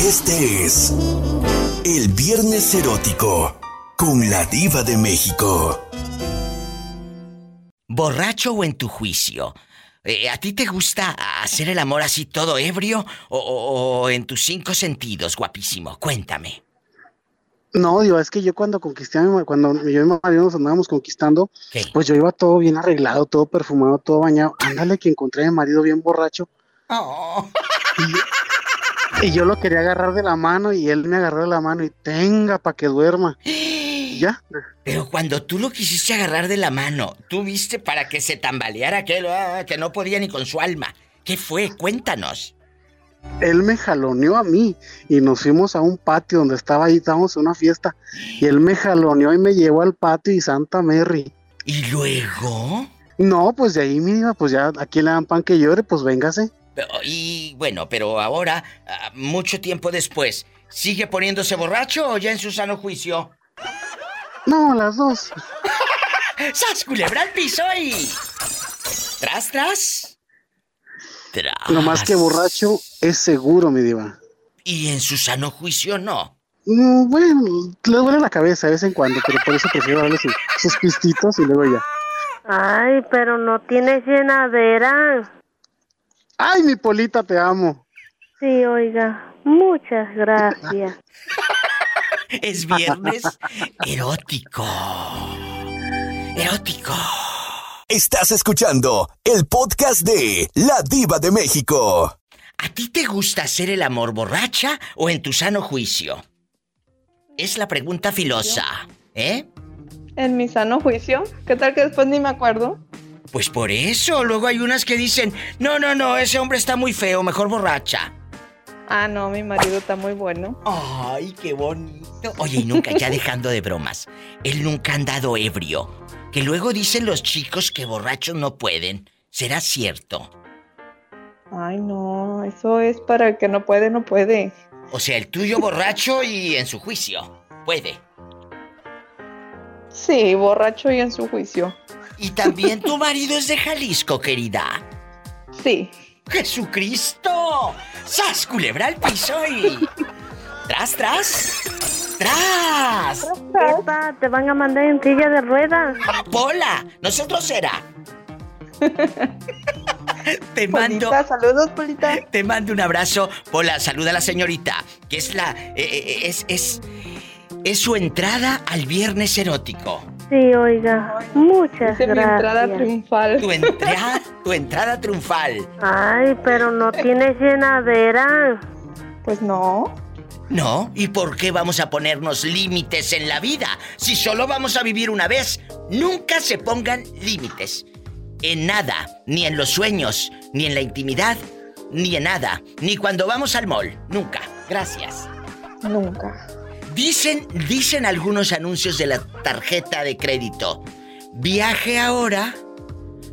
Este es el Viernes Erótico con la Diva de México. ¿Borracho o en tu juicio? Eh, ¿A ti te gusta hacer el amor así todo ebrio o, o- o en tus cinco sentidos, guapísimo? Cuéntame. No, digo, es que yo cuando conquisté a mi cuando yo y mi marido nos andábamos conquistando, ¿Qué? pues yo iba todo bien arreglado, todo perfumado, todo bañado. Ándale que encontré a mi marido bien borracho Oh. Y yo lo quería agarrar de la mano y él me agarró de la mano y tenga para que duerma. Ya, Pero cuando tú lo quisiste agarrar de la mano, tú viste para que se tambaleara aquel ah, que no podía ni con su alma. ¿Qué fue? Cuéntanos. él me jaloneó a mí y nos fuimos a un patio donde estaba ahí, estábamos en una fiesta y él me jaloneó y me llevó al patio y Santa Mary. ¿Y luego? No, pues de ahí, mi diva, pues ya aquí le dan pan que llore, pues véngase. Y bueno, pero ahora, ah, mucho tiempo después, ¿sigue poniéndose borracho o ya en su sano juicio? No, las dos. ¡Sas, culebra al piso y... ¿Tras, tras? Tras. No más que borracho es seguro, mi diva. Y en su sano juicio no. Mm, Bueno, le duele la cabeza de vez en cuando, pero por eso prefiero darle sus, sus pistitos y luego ya. Ay, pero no tienes llenadera. ¡Ay, mi Polita, te amo! Sí, oiga, muchas gracias. Es viernes erótico. Erótico. Estás escuchando el podcast de La Diva de México. ¿A ti te gusta hacer el amor borracha o en tu sano juicio? Es la pregunta filosa, ¿eh? En mi sano juicio. ¿Qué tal que después ni me acuerdo? Pues por eso, luego hay unas que dicen, no, no, no, ese hombre está muy feo, mejor borracha. Ah, no, mi marido está muy bueno. Ay, qué bonito. Oye, y nunca, ya dejando de bromas, él nunca ha andado ebrio. Que luego dicen los chicos que borrachos no pueden. ¿Será cierto? Ay, no, eso es para el que no puede, no puede. O sea, el tuyo borracho y en su juicio. Puede. Sí, borracho y en su juicio. Y también tu marido es de Jalisco, querida. Sí. ¡Jesucristo! ¡Sas, culebra al piso y... ¡Tras, tras! ¡Tras! Epa, te van a mandar en silla de ruedas. ¡Pola! ¡Nosotros será! Te mando... Polita, saludos, Polita. Te mando un abrazo. Pola, saluda a la señorita, que es la... eh, eh, es, es... Es su entrada al viernes erótico. Sí, oiga, muchas Hice mi entrada gracias. triunfal. Tu entrada, tu entrada triunfal. Ay, pero no tienes llenadera. Pues no. No, ¿y por qué vamos a ponernos límites en la vida? Si solo vamos a vivir una vez, nunca se pongan límites. En nada, ni en los sueños, ni en la intimidad, ni en nada, ni cuando vamos al mall, nunca. Gracias. Nunca. Dicen, dicen algunos anuncios de la tarjeta de crédito. Viaje ahora,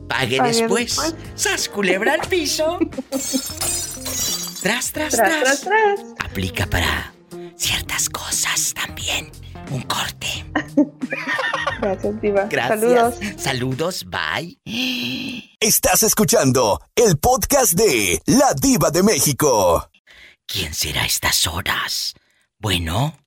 pague, Pague después. después. ¡Sas, culebra al piso! tras, tras, Tras, tras. tras, tras. Aplica para ciertas cosas también. Un corte. Gracias, Diva. Gracias. Saludos. Saludos, bye. Estás escuchando el podcast de La Diva de México. ¿Quién será a estas horas? Bueno,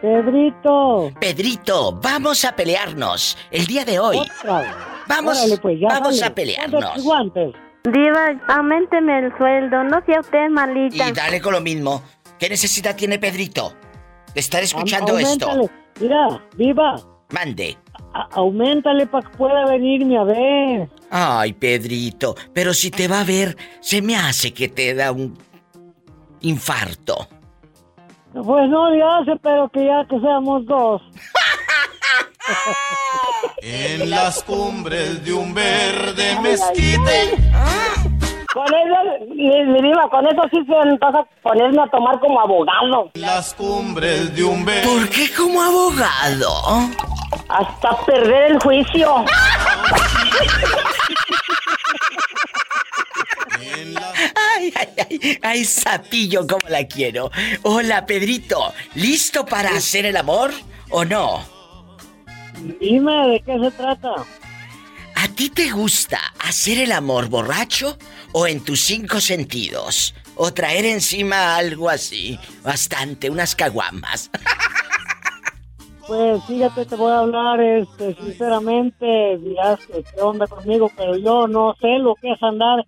Pedrito. Pedrito, vamos a pelearnos el día de hoy. Otra. Vamos, Órale, pues, ya vamos a pelearnos. Guantes. Diva, aumenteme el sueldo, no sea usted malita. Y dale con lo mismo. ¿Qué necesidad tiene Pedrito de estar escuchando Am- esto? Mira, viva. Mande. a- auméntale para que pueda venirme a ver. Ay, Pedrito, pero si te va a ver, se me hace que te da un infarto. Pues no le hace, pero que ya que seamos dos. En las cumbres de un verde mezquite. Con eso, con eso sí se me pasa ponerme a tomar como abogado. Las cumbres de un verde. ¿Por qué como abogado? Hasta perder el juicio. Ay, ay, ay, ay, sapillo, como la quiero. Hola, Pedrito, ¿listo para hacer el amor o no? Dime de qué se trata. ¿A ti te gusta hacer el amor borracho o en tus cinco sentidos? o traer encima algo así. Bastante, unas caguamas. Pues fíjate, te voy a hablar, este, sinceramente, dirás que qué onda conmigo, pero yo no sé lo que es andar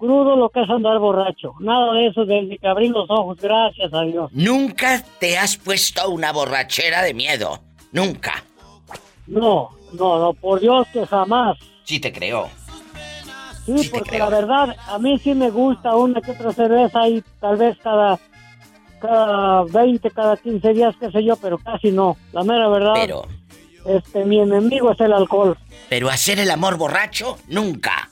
crudo, lo que es andar borracho. Nada de eso desde que abrí los ojos, gracias a Dios. Nunca te has puesto una borrachera de miedo. Nunca. No, no, no, por Dios que jamás. Sí te creo. Sí, porque creo. la verdad, a mí sí me gusta una que otra cerveza y tal vez cada, cada 20, cada 15 días, qué sé yo, pero casi no. La mera verdad, Pero, este, mi enemigo es el alcohol. pero hacer el amor borracho, nunca.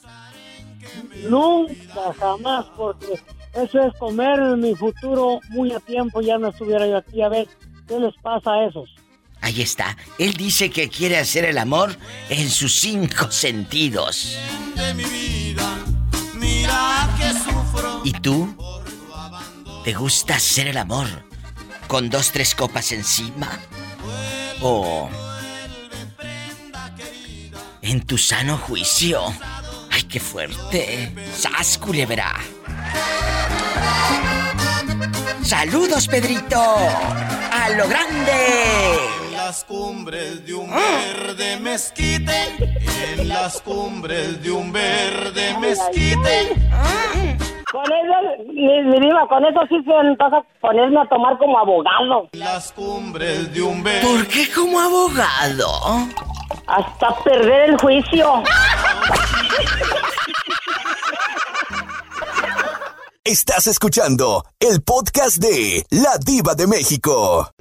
Nunca, jamás, porque eso es comer mi futuro muy a tiempo, ya no estuviera yo aquí. A ver, ¿qué les pasa a esos? Ahí está. Él dice que quiere hacer el amor en sus cinco sentidos. de mi vida. Mira que sufro. ¿Y tú? ¿Te gusta hacer el amor con dos, tres copas encima? ¿O en tu sano juicio? ¡Ay, qué fuerte! ¡Sas, culebra! ¡Saludos, Pedrito! ¡A lo grande! En las cumbres de un verde mezquite. En las cumbres de un verde mezquite. Con eso, mi, mi diva, con eso sí se pasa ponerme a tomar como abogado. En las cumbres de un verde. ¿Por qué como abogado? Hasta perder el juicio. Estás escuchando el podcast de La Diva de México.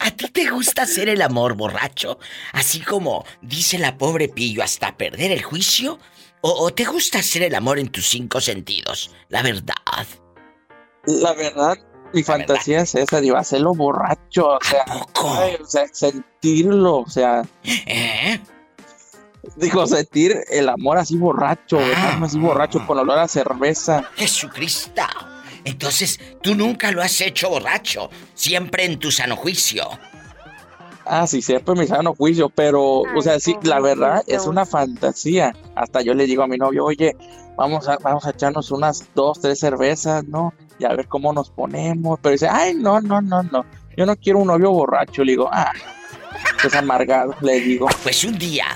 ¿A ti te gusta hacer el amor borracho? Así como dice la pobre Pillo hasta perder el juicio. ¿O, o te gusta hacer el amor en tus cinco sentidos? La verdad. La verdad, mi La fantasía es esa, digo, hacerlo borracho, o sea, poco? ay, o sea, sentirlo, o sea, ¿Eh? Digo, sentir el amor así borracho, Ah. así borracho con olor a cerveza. Jesucristo. Entonces, tú nunca lo has hecho borracho, siempre en tu sano juicio. Ah, sí, siempre me sano juicio, pero, o sea, sí, la verdad es una fantasía. Hasta yo le digo a mi novio, oye, vamos a, vamos a echarnos unas dos, tres cervezas, ¿no? Y a ver cómo nos ponemos. Pero dice, ay, no, no, no, no. Yo no quiero un novio borracho. Le digo, ah, pues amargado, le digo. Pues un día,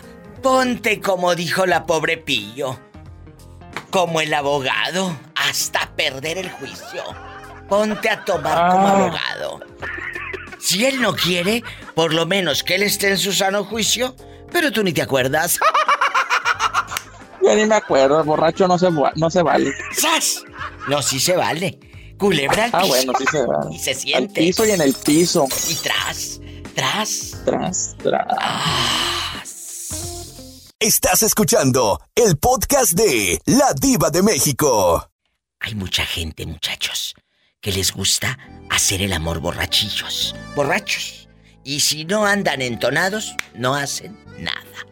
ponte como dijo la pobre Pillo. Como el abogado, hasta perder el juicio. Ponte a tomar como Ah. abogado. Si él no quiere, por lo menos que él esté en su sano juicio, pero tú ni te acuerdas. Yo ni me acuerdo, borracho no se, no se vale. ¡Sas! No, sí se vale. Culebra al Ah, piso. bueno, sí se vale. Y se Al siente. piso y en el piso. Y tras, tras. Tras, tras. Ah, Estás escuchando el podcast de La Diva de México. Hay mucha gente, muchachos, que les gusta hacer el amor borrachillos. Borrachos. Y si no andan entonados, no hacen nada.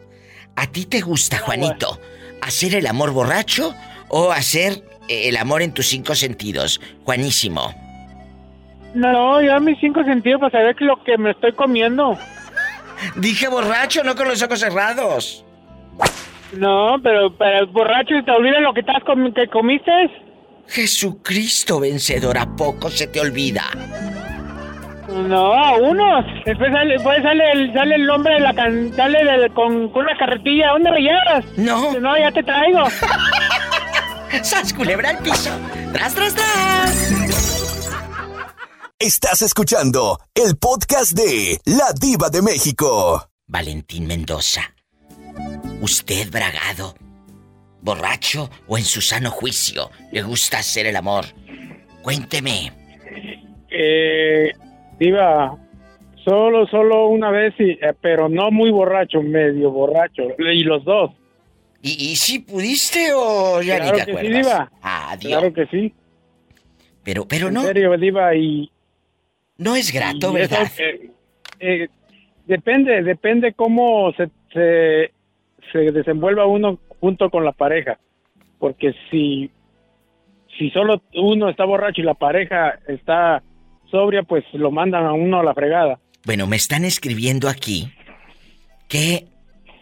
¿A ti te gusta, Juanito, hacer el amor borracho o hacer eh, el amor en tus cinco sentidos? Juanísimo. No, yo a mis cinco sentidos para saber lo que me estoy comiendo. Dije borracho, no con los ojos cerrados. No, pero para el borracho te olvida lo que estás que comiste. Jesucristo vencedor, ¿a poco se te olvida? No, a unos. Después sale, después sale, el, sale el nombre de la can, sale del- con, con una carretilla. ¿Dónde me llevas? No. No, ya te traigo. ¡Sas, culebra al piso! ¡Tras, tras, tras! Estás escuchando el podcast de La Diva de México. Valentín Mendoza. Usted, bragado, borracho o en su sano juicio, le gusta hacer el amor. Cuénteme. Eh, Diva, solo, solo una vez, y, eh, pero no muy borracho, medio borracho. Y los dos. ¿Y, y si pudiste o ya Claro ni te que sí, acuerdas? Diva. Adiós. Claro que sí. Pero, pero en no, serio, Diva, y... no es grato, eso, ¿verdad? eh, eh, depende, depende cómo se, se, se desenvuelva uno junto con la pareja. Porque si, si solo uno está borracho y la pareja está sobria, pues lo mandan a uno a la fregada. Bueno, me están escribiendo aquí que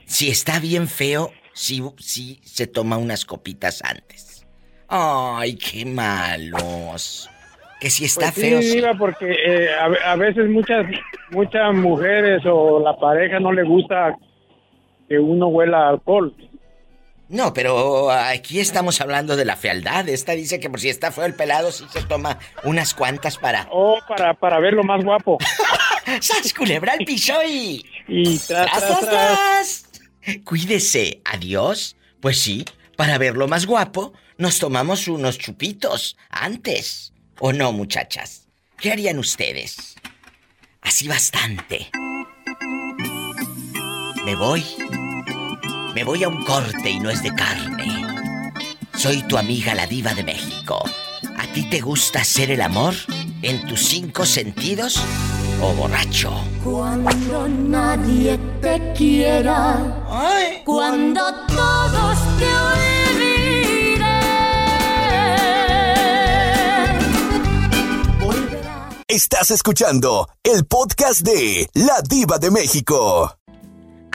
si está bien feo, si, si se toma unas copitas antes. Ay, qué malos. Que si está Pues sí, feo. sí. Porque eh, a, a veces muchas muchas mujeres o la pareja no le gusta que uno huela a alcohol. No, pero aquí estamos hablando de la fealdad. Esta dice que por si está feo el pelado, sí se toma unas cuantas para. Oh, para, para verlo más guapo. ¡Sas, culebra al piso y. Y tras, ¡Tras, tras, tras, tras. tras! Cuídese. Adiós. Pues sí, para verlo más guapo, nos tomamos unos chupitos antes. ¿O no, muchachas? ¿Qué harían ustedes? Así bastante. Me voy. Me voy a un corte y no es de carne. Soy tu amiga la diva de México. ¿A ti te gusta hacer el amor en tus cinco sentidos o borracho? Cuando nadie te quiera, cuando todos te olviden. Estás escuchando el podcast de La Diva de México.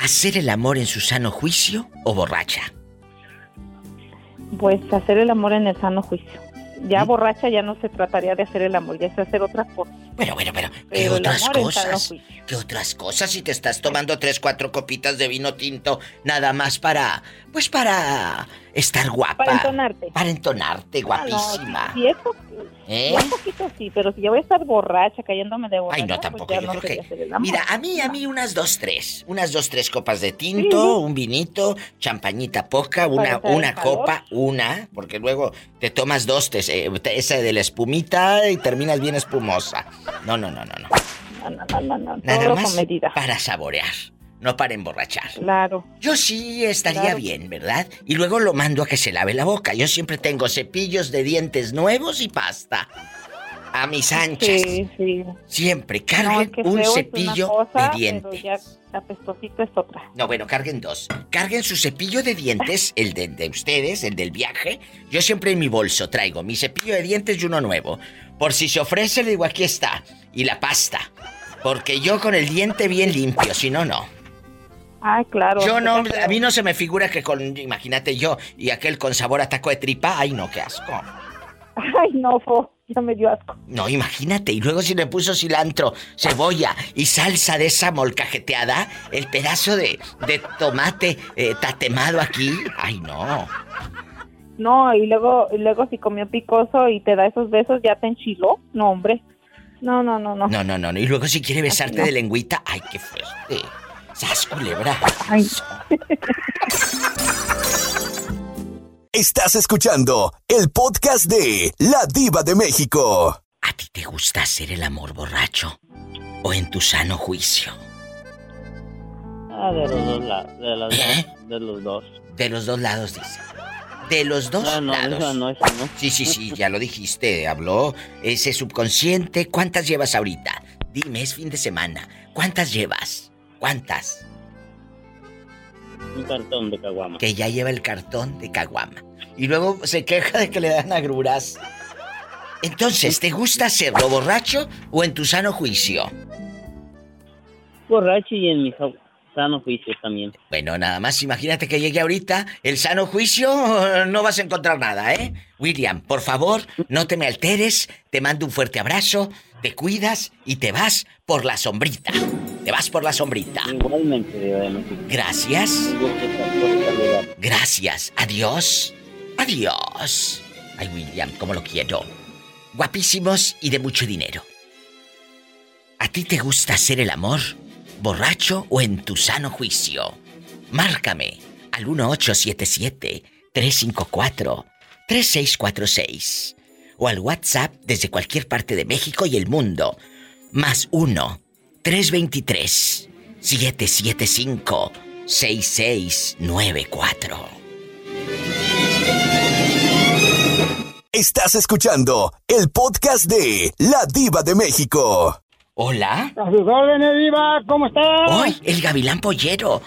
¿Hacer el amor en su sano juicio o borracha? Pues hacer el amor en el sano juicio. Ya borracha ya no se trataría de hacer el amor, ya es hacer otra cosa. Bueno, bueno, pero ¿qué Pero otras cosas? ¿Qué otras cosas si te estás tomando tres, cuatro copitas de vino tinto nada más para, pues para estar guapa? Para entonarte. Para entonarte, Ah, no, guapísima. si es po- ¿Eh? Un poquito sí, pero si yo voy a estar borracha, cayéndome de borracha, Ay, no, pues tampoco. yo no creo que. Mira, a mí, a mí unas dos, tres. Unas dos, tres copas de tinto, un vinito, champañita poca, una, una copa, una, porque luego te tomas dos, te- eh, te- esa de la espumita y terminas bien espumosa. No, no, no, no, no. No, no, no, no, no, Nada todo más con medida. para saborear, no para emborrachar. Claro. Yo sí estaría Claro. bien, ¿verdad? Y luego lo mando a que se lave la boca. Yo siempre tengo cepillos de dientes nuevos y pasta. A mis anchas. Sí, sí. Siempre No, carguen que un cepillo cosa, de dientes. Pero ya apestosito es otra. No, bueno, carguen dos. Carguen su cepillo de dientes, el de, de ustedes, el del viaje. Yo siempre en mi bolso traigo mi cepillo de dientes y uno nuevo. Por si se ofrece, le digo, aquí está. Y la pasta. Porque yo con el diente bien limpio, si no, no. Ay, claro. Yo no, a mí no se me figura que con, imagínate yo, y aquel con sabor a taco de tripa, ay no, qué asco. Ay, no, fo, ya me dio asco. No, imagínate, y luego si le puso cilantro, cebolla y salsa de esa molcajeteada, el pedazo de, de tomate eh, tatemado aquí, ay no. No, y luego, y luego si comió picoso y te da esos besos, ya te enchiló. No, hombre. No, no, no, no. No, no, no, no. Y luego si quiere besarte no. de lengüita, ay, qué fuerte. ¡Sas, culebra! Ay. Estás escuchando el podcast de La Diva de México. ¿A ti te gusta hacer el amor borracho? ¿O en tu sano juicio? Ah, de los dos lados. De, ¿Eh? dos, de los dos. De los dos lados, dice. De los dos Ah, no, lados. no, esa no. Sí, sí, sí, ya lo dijiste, habló ese subconsciente. ¿Cuántas llevas ahorita? Dime, es fin de semana. ¿Cuántas llevas? ¿Cuántas? Un cartón de caguama. Que ya lleva el cartón de caguama. Y luego se queja de que le dan agruras. Entonces, ¿te gusta hacerlo borracho o en tu sano juicio? Borracho y en mi sa- sano juicio también. Bueno, nada más imagínate que llegue ahorita el sano juicio, no vas a encontrar nada, ¿eh? William, por favor, no te me alteres, te mando un fuerte abrazo, te cuidas y te vas por la sombrita. Te vas por la sombrita. Igualmente, de. Gracias. Gracias. Adiós. Adiós. Ay, William, cómo lo quiero. Guapísimos y de mucho dinero. ¿A ti te gusta hacer el amor? ¿Borracho o en tu sano juicio? Márcame al 1877-354-3646 o al WhatsApp desde cualquier parte de México y el mundo. Más 1-323-775-6694. Estás escuchando el podcast de La Diva de México. Hola. A sus órdenes, Diva, ¿cómo está? ¡Ay, el gavilán pollero!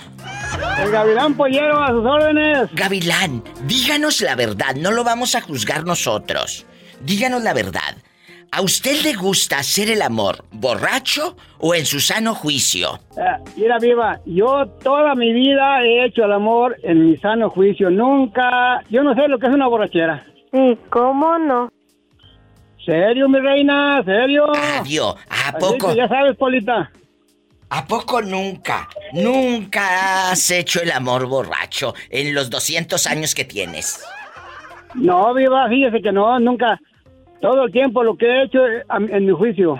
El gavilán pollero, a sus órdenes. Gavilán, díganos la verdad, no lo vamos a juzgar nosotros. Díganos la verdad. ¿A usted le gusta hacer el amor borracho o en su sano juicio? Eh, mira, Viva, yo toda mi vida he hecho el amor en mi sano juicio. Nunca, yo no sé lo que es una borrachera. Sí, ¿cómo no? ¿Serio, mi reina? ¿Serio? Adiós. ¿A Así poco? que ya sabes, Polita. ¿A poco nunca, nunca has hecho el amor borracho en los 200 años que tienes? No, viva, fíjese que no, nunca. Todo el tiempo lo que he hecho eh, en mi juicio.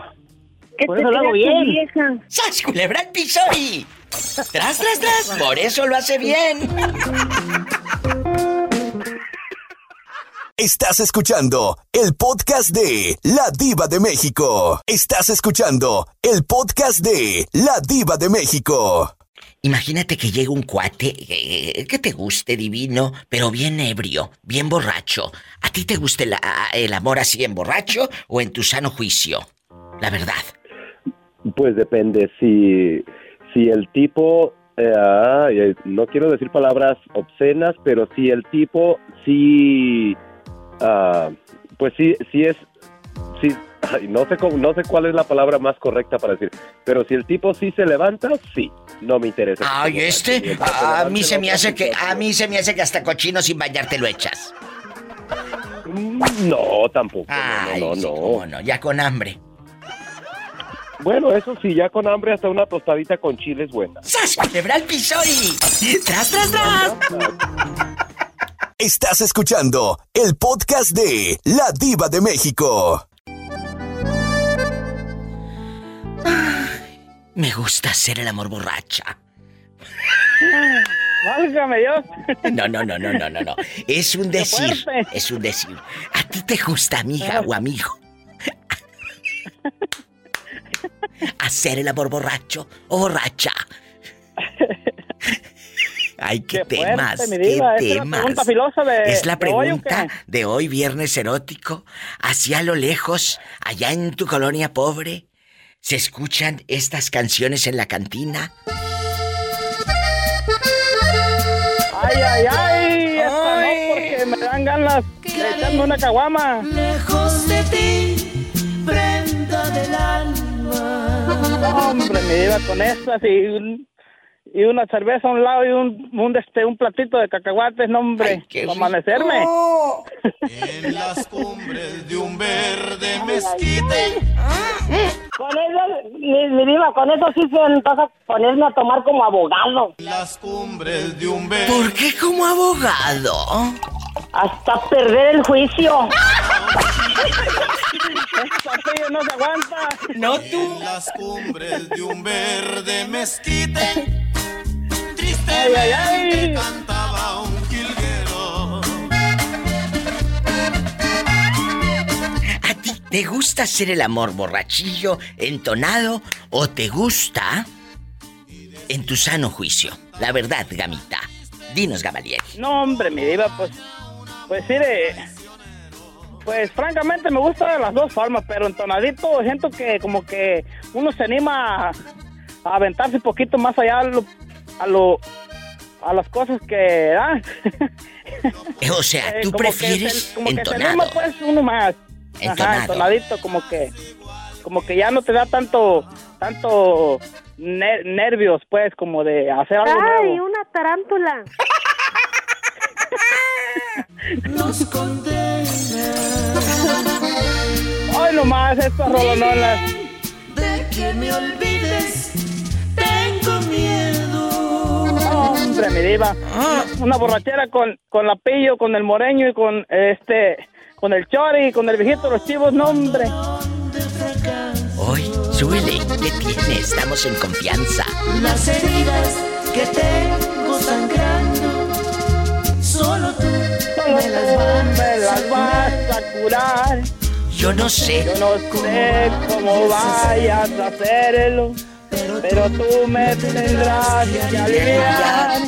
Por eso lo hago bien. ¡Sas, culebra el piso y... ¡Tras, tras, tras! Por eso lo hace bien. Estás escuchando el podcast de La Diva de México. Estás escuchando el podcast de La Diva de México. Imagínate que llega un cuate eh, que te guste divino, pero bien ebrio, bien borracho. ¿A ti te gusta el, a- el amor así en borracho o en tu sano juicio? La verdad. Pues depende, si, si el tipo, ah, eh, no quiero decir palabras obscenas, pero si el tipo sí, ah, pues sí, sí es, sí, ay, no sé cómo, no sé cuál es la palabra más correcta para decir, pero si el tipo sí se levanta, sí, no me interesa. Ay, este, a mí se me hace que, a mí se me hace que hasta cochino sin bañarte lo echas. No, tampoco, Ay, no, no, sí, no. cómo no, ya con hambre. Bueno, eso sí, ya con hambre hasta una tostadita con chile es buena. ¡Sas! ¡Quebra el piso y... ¡Tras, tras, tras! Estás escuchando el podcast de La Diva de México. Me gusta hacer el amor borracha. Válgame Dios. No, no, no, no, no, no, no. Es un decir. Es un decir. ¿A ti te gusta, amiga o amigo? Hacer el amor borracho o borracha. Ay, qué, temas, qué diva. ¿Esa es la temas. pregunta de- es la de hoy, de hoy, viernes erótico. Hacia lo lejos, allá en tu colonia pobre, se escuchan estas canciones en la cantina. Ay, ay, ay. Esta no, porque me dan ganas de echarme una caguama. Lejos de ti, prenda del alma. No, hombre, me iba con estas y, un- y una cerveza a un lado y un, un, este, un platito de cacahuates, no, hombre, para amanecerme. En las cumbres de un verde mezquite. Con eso, mi, mi diva, con eso sí se antoja ponerme a tomar como abogado. Las cumbres de un verde. ¿Por qué como abogado? Hasta perder el juicio. No se aguanta. No tú. En las cumbres de un verde mezquite. Ay, ay, ay. Cantaba un te gusta hacer el amor borrachillo, entonado o te gusta en tu sano juicio? La verdad, gamita. Dinos, Gamaliel. No, hombre, mi diva, pues, pues sí, de- pues francamente me gusta de las dos formas, pero entonadito siento que como que uno se anima a, a aventarse un poquito más allá a lo, a, lo- a las cosas que da. Eh, O sea, Eh, tú como que prefieres se- como que se entonado. anima pues uno más. Entonado. Ajá, entonadito, como que como que ya no te da tanto tanto ner- nervios pues como de hacer algo ¡Ay, nuevo. una tarántula! Nos condena. Ay, nomás estas rolonolas. De que me olvides, tengo miedo. Hombre, mi diva. Una, una borrachera con, con la pillo, con el moreño y con este con el chori y con el viejito de los chivos, no hombre. Hoy, súbele. ¿Qué tiene? Estamos en confianza. Las heridas que tengo sangrando, solo tú me las vas, Me las vas a curar. Yo no sé. Yo no sé cómo vayas a hacerlo, pero tú me tendrás que aliviar.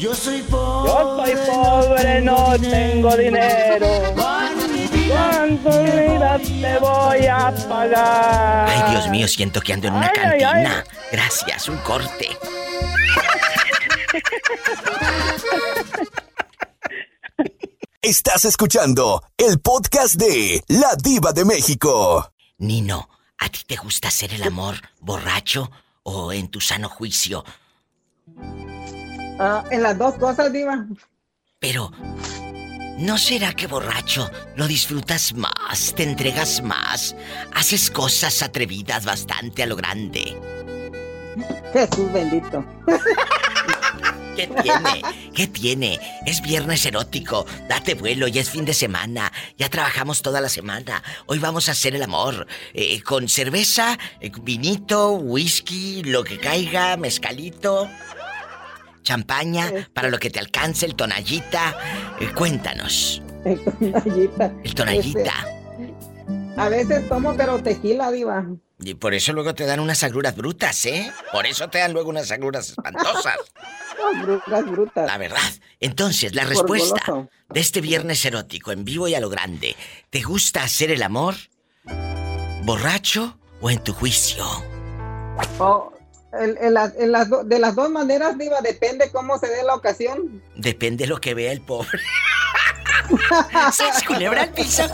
Yo soy pobre. Yo soy pobre, no tengo dinero. ¿Cuánto vida te voy a pagar? Ay, Dios mío, siento que ando en una Ay, ay, cantina. ay. Gracias, un corte. Estás escuchando el podcast de La Diva de México. Nino, ¿a ti te gusta hacer el amor borracho o en tu sano juicio? Ah, en las dos cosas, Diva. Pero, ¿No será que borracho lo disfrutas más, te entregas más, haces cosas atrevidas bastante a lo grande? Jesús bendito. ¿Qué tiene? ¿Qué tiene? Es viernes erótico. Date vuelo, ya es fin de semana. Ya trabajamos toda la semana. Hoy vamos a hacer el amor. eh, con cerveza, eh, vinito, whisky, lo que caiga, mezcalito, champaña, para lo que te alcance, el tonallita. Eh, cuéntanos. El tonallita. El tonallita. A veces tomo, pero tequila, diva. Y por eso luego te dan unas agruras brutas, ¿eh? Por eso te dan luego unas agruras espantosas. Brutas, brutas. La verdad. Entonces, la respuesta de este viernes erótico en vivo y a lo grande. ¿Te gusta hacer el amor? ¿Borracho o en tu juicio? Oh, en, en las, en las do- de las dos maneras, diva, depende cómo se dé la ocasión. Depende de lo que vea el pobre. ¿Sas culebra al piso?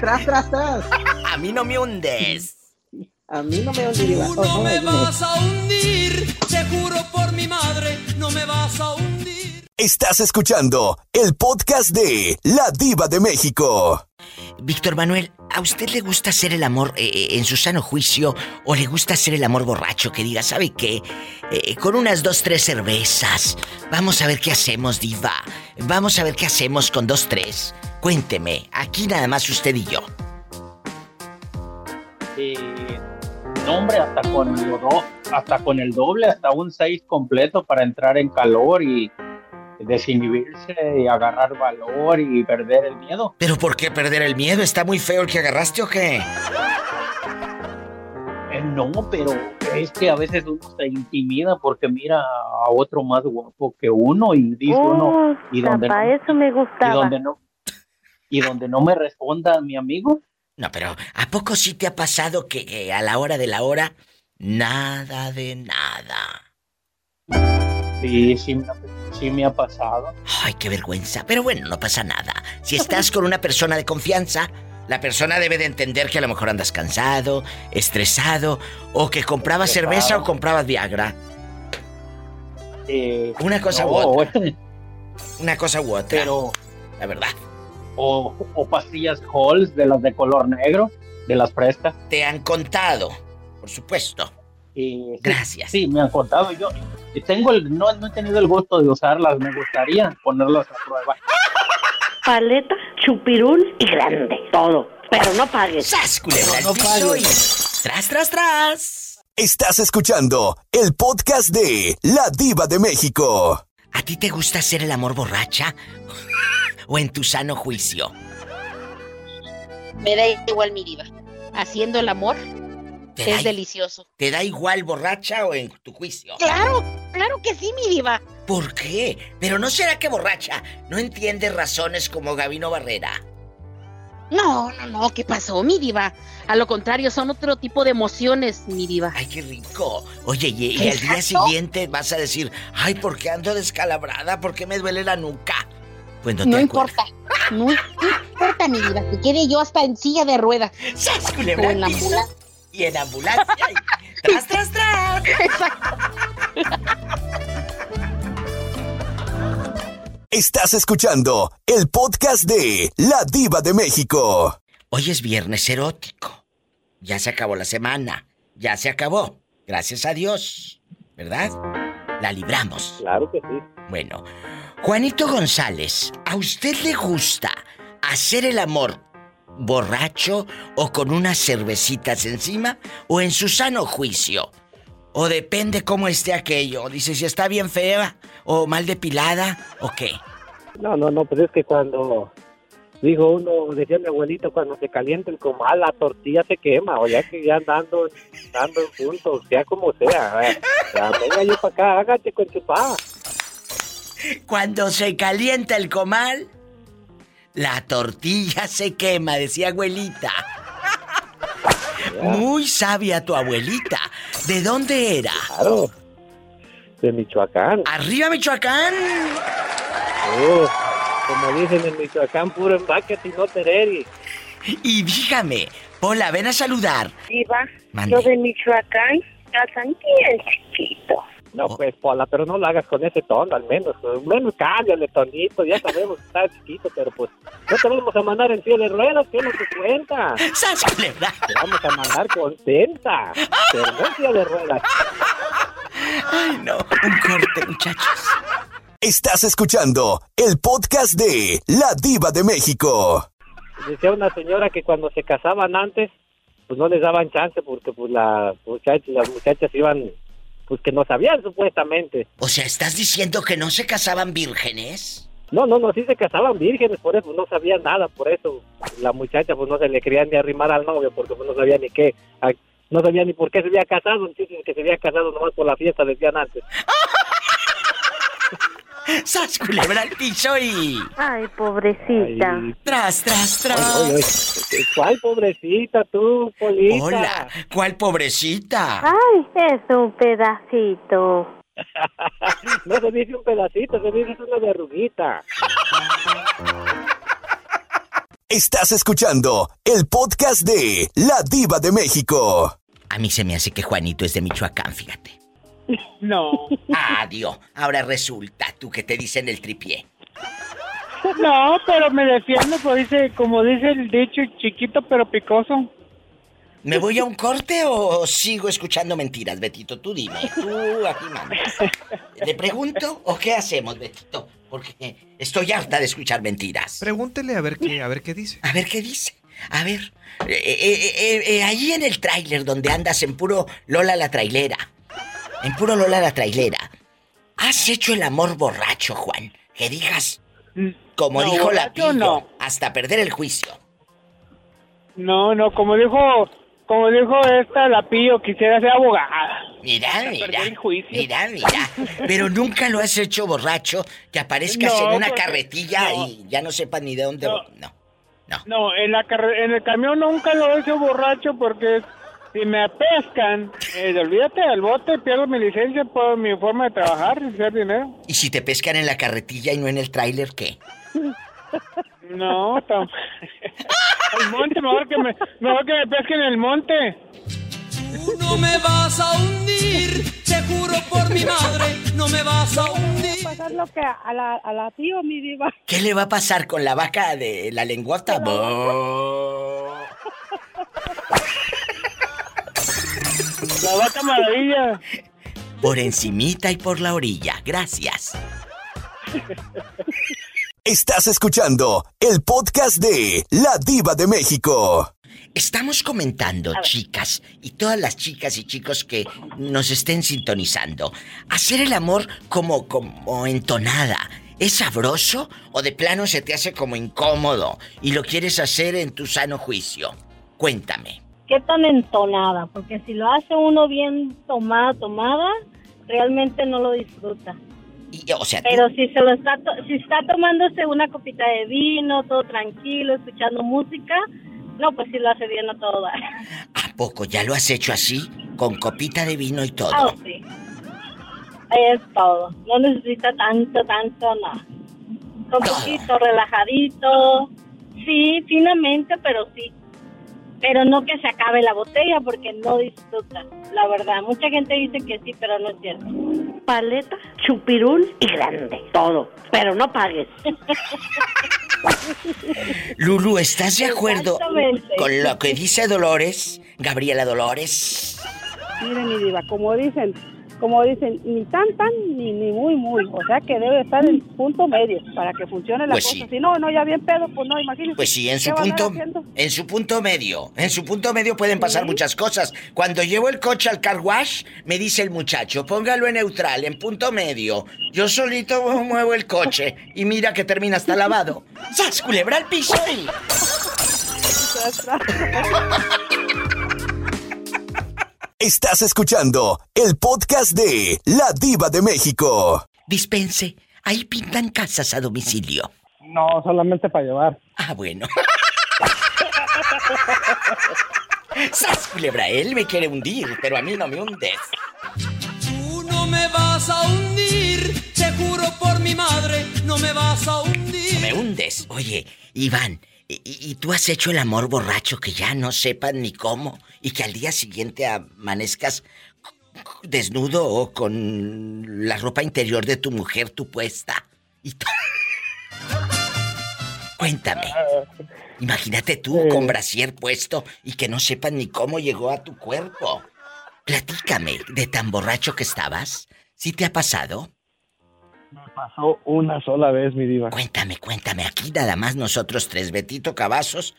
Tras, tras, tras. A mí no me hundes. A mí no me hunde, diva. Tú Oh, no me me vas a hundir, te juro por mi madre, no me vas a hundir. Estás escuchando el podcast de La Diva de México. Víctor Manuel, ¿a usted le gusta hacer el amor eh, eh, en su sano juicio o le gusta hacer el amor borracho? Que diga, ¿sabe qué? Eh, con unas dos, tres cervezas. Vamos a ver qué hacemos, diva. Vamos a ver qué hacemos con dos, tres. Cuénteme, aquí nada más usted y yo. No, hombre, hasta con, do- hasta con el doble, hasta un 6 completo para entrar en calor y desinhibirse y agarrar valor y perder el miedo. ¿Pero por qué perder el miedo? ¿Está muy feo el que agarraste o qué? Eh, no, pero es que a veces uno se intimida porque mira a otro más guapo que uno y dice uno, y donde, Para no, eso me y gustaba. donde no y donde no me responda mi amigo, No, pero ¿a poco sí te ha pasado que, que a la hora de la hora, nada de nada? Sí, sí, me ha- sí me ha pasado. Ay, qué vergüenza. Pero bueno, no pasa nada. Si estás con una persona de confianza, la persona debe de entender que a lo mejor andas cansado, estresado, o que comprabas Estresado. cerveza o comprabas Viagra. Eh, Una cosa no, u otra. Una cosa u otra. Pero, la verdad. O, o pastillas Halls de las de color negro, de las frescas. Te han contado, por supuesto. Sí, Gracias. Sí, me han contado. Yo y tengo el, no, no he tenido el gusto de usarlas. Me gustaría ponerlas a prueba. Paleta, chupirul y grande. Todo. Pero no pagues. ¡Sas, culebra, No y pagues. ¡Tras, tras, tras! Estás escuchando el podcast de La Diva de México. ¿A ti te gusta hacer el amor borracha? ¿O en tu sano juicio? Me da igual mi diva. Haciendo el amor ¿Te da, es delicioso. ¿Te da igual borracha o en tu juicio? Claro, claro que sí, mi diva. ¿Por qué? Pero no será que borracha no entiende razones como Gabino Barrera. No, no, no, ¿qué pasó, mi diva? A lo contrario, son otro tipo de emociones, mi diva. Ay, qué rico. Oye, y, y al día siguiente vas a decir, ay, ¿por qué ando descalabrada? ¿Por qué me duele la nuca? Pues no, No, te importa. No, no importa, mi diva. Que quede yo hasta en silla de ruedas. ¡Sas, culebra Y en ambulancia. y ¡Tras, tras, tras! Estás escuchando el podcast de La Diva de México. Hoy es viernes erótico. Ya se acabó la semana. Ya se acabó. Gracias a Dios. ¿Verdad? La libramos. Claro que sí. Bueno, Juanito González, ¿a usted le gusta hacer el amor borracho o con unas cervecitas encima o en su sano juicio? O depende cómo esté aquello. Dice si está bien fea o mal depilada o qué. No, no, no, pero es que cuando dijo uno, decía mi abuelito, cuando se calienta el comal, la tortilla se quema, o ya que ya andando, andando juntos, sea como sea. eh, Ya, venga yo para acá, hágate con pa. Cuando se calienta el comal, la tortilla se quema, decía abuelita. Muy sabia tu abuelita. ¿De dónde era? Claro, de Michoacán. ¡Arriba, Michoacán! Oh, como dicen en Michoacán, puro embaque y no tereri. Y dígame, Pola, ven a saludar. Diva, Mande. yo de Michoacán, casan bien chiquito. No, pues, Pola, pero no lo hagas con ese tono, al menos. Al menos cámbiale tonito, ya sabemos que está chiquito, pero pues no te vamos a mandar en silla de ruedas, que no te cuenta. Te vamos a mandar contenta, pero no en de ruedas. Ay, no. Un corte, muchachos. Estás escuchando el podcast de La Diva de México. Decía una señora que cuando se casaban antes, pues no les daban chance porque pues la muchacha, las muchachas iban, pues que no sabían supuestamente. O sea, ¿estás diciendo que no se casaban vírgenes? No, no, no, sí se casaban vírgenes, por eso no sabían nada, por eso la muchacha pues no se le quería ni arrimar al novio porque pues no sabía ni qué, no sabía ni por qué se había casado, entonces que se había casado nomás por la fiesta, decían antes. ¡Sas, culebra al piso y... Ay, pobrecita. Tras, tras, tras. oye, oye, ¿Cuál pobrecita tú, Polita? Hola, ¿cuál pobrecita? Ay, es un pedacito. No se dice un pedacito, se dice una verruguita. Estás escuchando el podcast de La Diva de México. A mí se me hace que Juanito es de Michoacán, fíjate. No. Adiós. Ahora resulta, tú que te dicen el tripié. No, pero me defiendo, pues dice, como dice el dicho, chiquito pero picoso. ¿Me voy a un corte o sigo escuchando mentiras, Betito? Tú dime, tú aquí mandas. ¿Le pregunto o qué hacemos, Betito? Porque estoy harta de escuchar mentiras. Pregúntele a ver qué, a ver qué dice. A ver qué dice. A ver, eh, eh, eh, eh, ahí en el tráiler donde andas en puro Lola la trailera, en puro Lola la trailera, ¿has hecho el amor borracho, Juan? Que digas, como No, dijo la Pillo, no. hasta perder el juicio. No, no, como dijo, como dijo esta, la pillo, quisiera ser abogada. Mira, Hasta mira, el juicio. mira, mira. Pero nunca lo has hecho borracho, que aparezcas No, en una porque- carretilla no. y ya no sepas ni de dónde... No. No, en, la carre- en el camión nunca lo he hecho borracho porque si me pescan, eh, olvídate del bote, pierdo mi licencia por mi forma de trabajar y hacer dinero. Y si te pescan en la carretilla y no en el tráiler, ¿qué? No, tam- el monte, mejor que me, mejor que me pesquen en el monte. Tú no me vas a hundir, te juro por mi madre, no me vas a hundir. pasar lo que a la, a la tío, mi diva. ¿Qué le va a pasar con la vaca de la lengüota? Bo- La vaca maravilla. Por encimita y por la orilla. Gracias. Estás escuchando el podcast de La Diva de México. Estamos comentando, chicas, y todas las chicas y chicos que nos estén sintonizando, hacer el amor como, como entonada. ¿Es sabroso o de plano se te hace como incómodo y lo quieres hacer en tu sano juicio? Cuéntame. ¿Qué tan entonada? Porque si lo hace uno bien tomada, tomada, realmente no lo disfruta. Y, o sea, tú- Pero si se lo está, to- si está tomándose una copita de vino, todo tranquilo, escuchando música, no, pues sí lo hace bien a todo dar. ¿a poco ya lo has hecho así? Con copita de vino y todo. Ah, sí. Es todo. No necesita tanto, tanto, no. Con poquito, relajadito. Sí, finamente, pero sí. Pero no que se acabe la botella porque no disfruta. La verdad, mucha gente dice que sí, pero no es cierto. Paleta, chupirul y grande. Todo. Pero no pagues. Lulu, ¿estás de acuerdo Exactamente. con lo que dice Dolores? Gabriela Dolores. Mire, mi diva, como dicen, como dicen, ni tan tan ni, ni muy muy. O sea que debe estar en punto medio para que funcione la Pues cosa. sí. Si no, no, ya bien pedo, pues no, imagínese. Pues sí, en ¿Qué su punto, en su punto medio, en su punto medio pueden pasar muchas cosas. Cuando llevo el coche al car wash, me dice el muchacho, póngalo en neutral, en punto medio. Yo solito muevo el coche y mira que termina hasta lavado. ¡Sas, culebra al piso! y- Estás escuchando el podcast de La Diva de México. Dispense, ahí pintan casas a domicilio. No, solamente para llevar. Ah, bueno. ¡Sas, culebra! Él me quiere hundir, pero a mí no me hundes. Tú no me vas a hundir, te juro por mi madre, no me vas a hundir. No me hundes. Oye, Iván, ¿y, tú has hecho el amor borracho que ya no sepas ni cómo y que al día siguiente amanezcas desnudo o con la ropa interior de tu mujer tú puesta. Y Cuéntame. Imagínate tú con brasier puesto y que no sepan ni cómo llegó a tu cuerpo. Platícame, de tan borracho que estabas. ¿Sí te ha pasado? Pasó una sola vez, mi diva. Cuéntame, cuéntame. Aquí nada más nosotros tres, Betito Cavazos,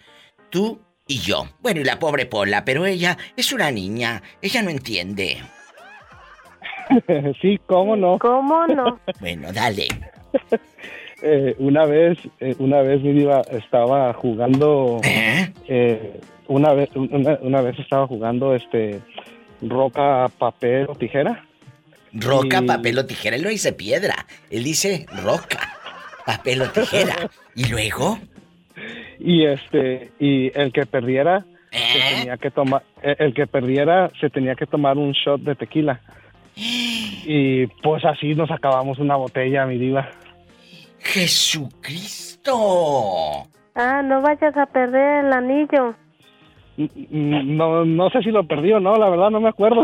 tú y yo. Bueno, y la pobre Pola, pero ella es una niña. Ella no entiende. sí, cómo no. ¿Cómo no? Bueno, dale. Eh, una vez, eh, una vez mi diva estaba jugando. eh, una vez, una, una vez estaba jugando este roca, papel o tijera. Roca, Y- papel o tijera. Él no dice piedra. Él dice roca, papel o tijera. ¿Y luego? Y este, y el que perdiera ¿Eh? se tenía que tomar, el el que perdiera se tenía que tomar un shot de tequila. Y pues así nos acabamos una botella, mi diva. ¡Jesucristo! Ah, no vayas a perder el anillo. No, no sé si lo perdí o no, la verdad no me acuerdo.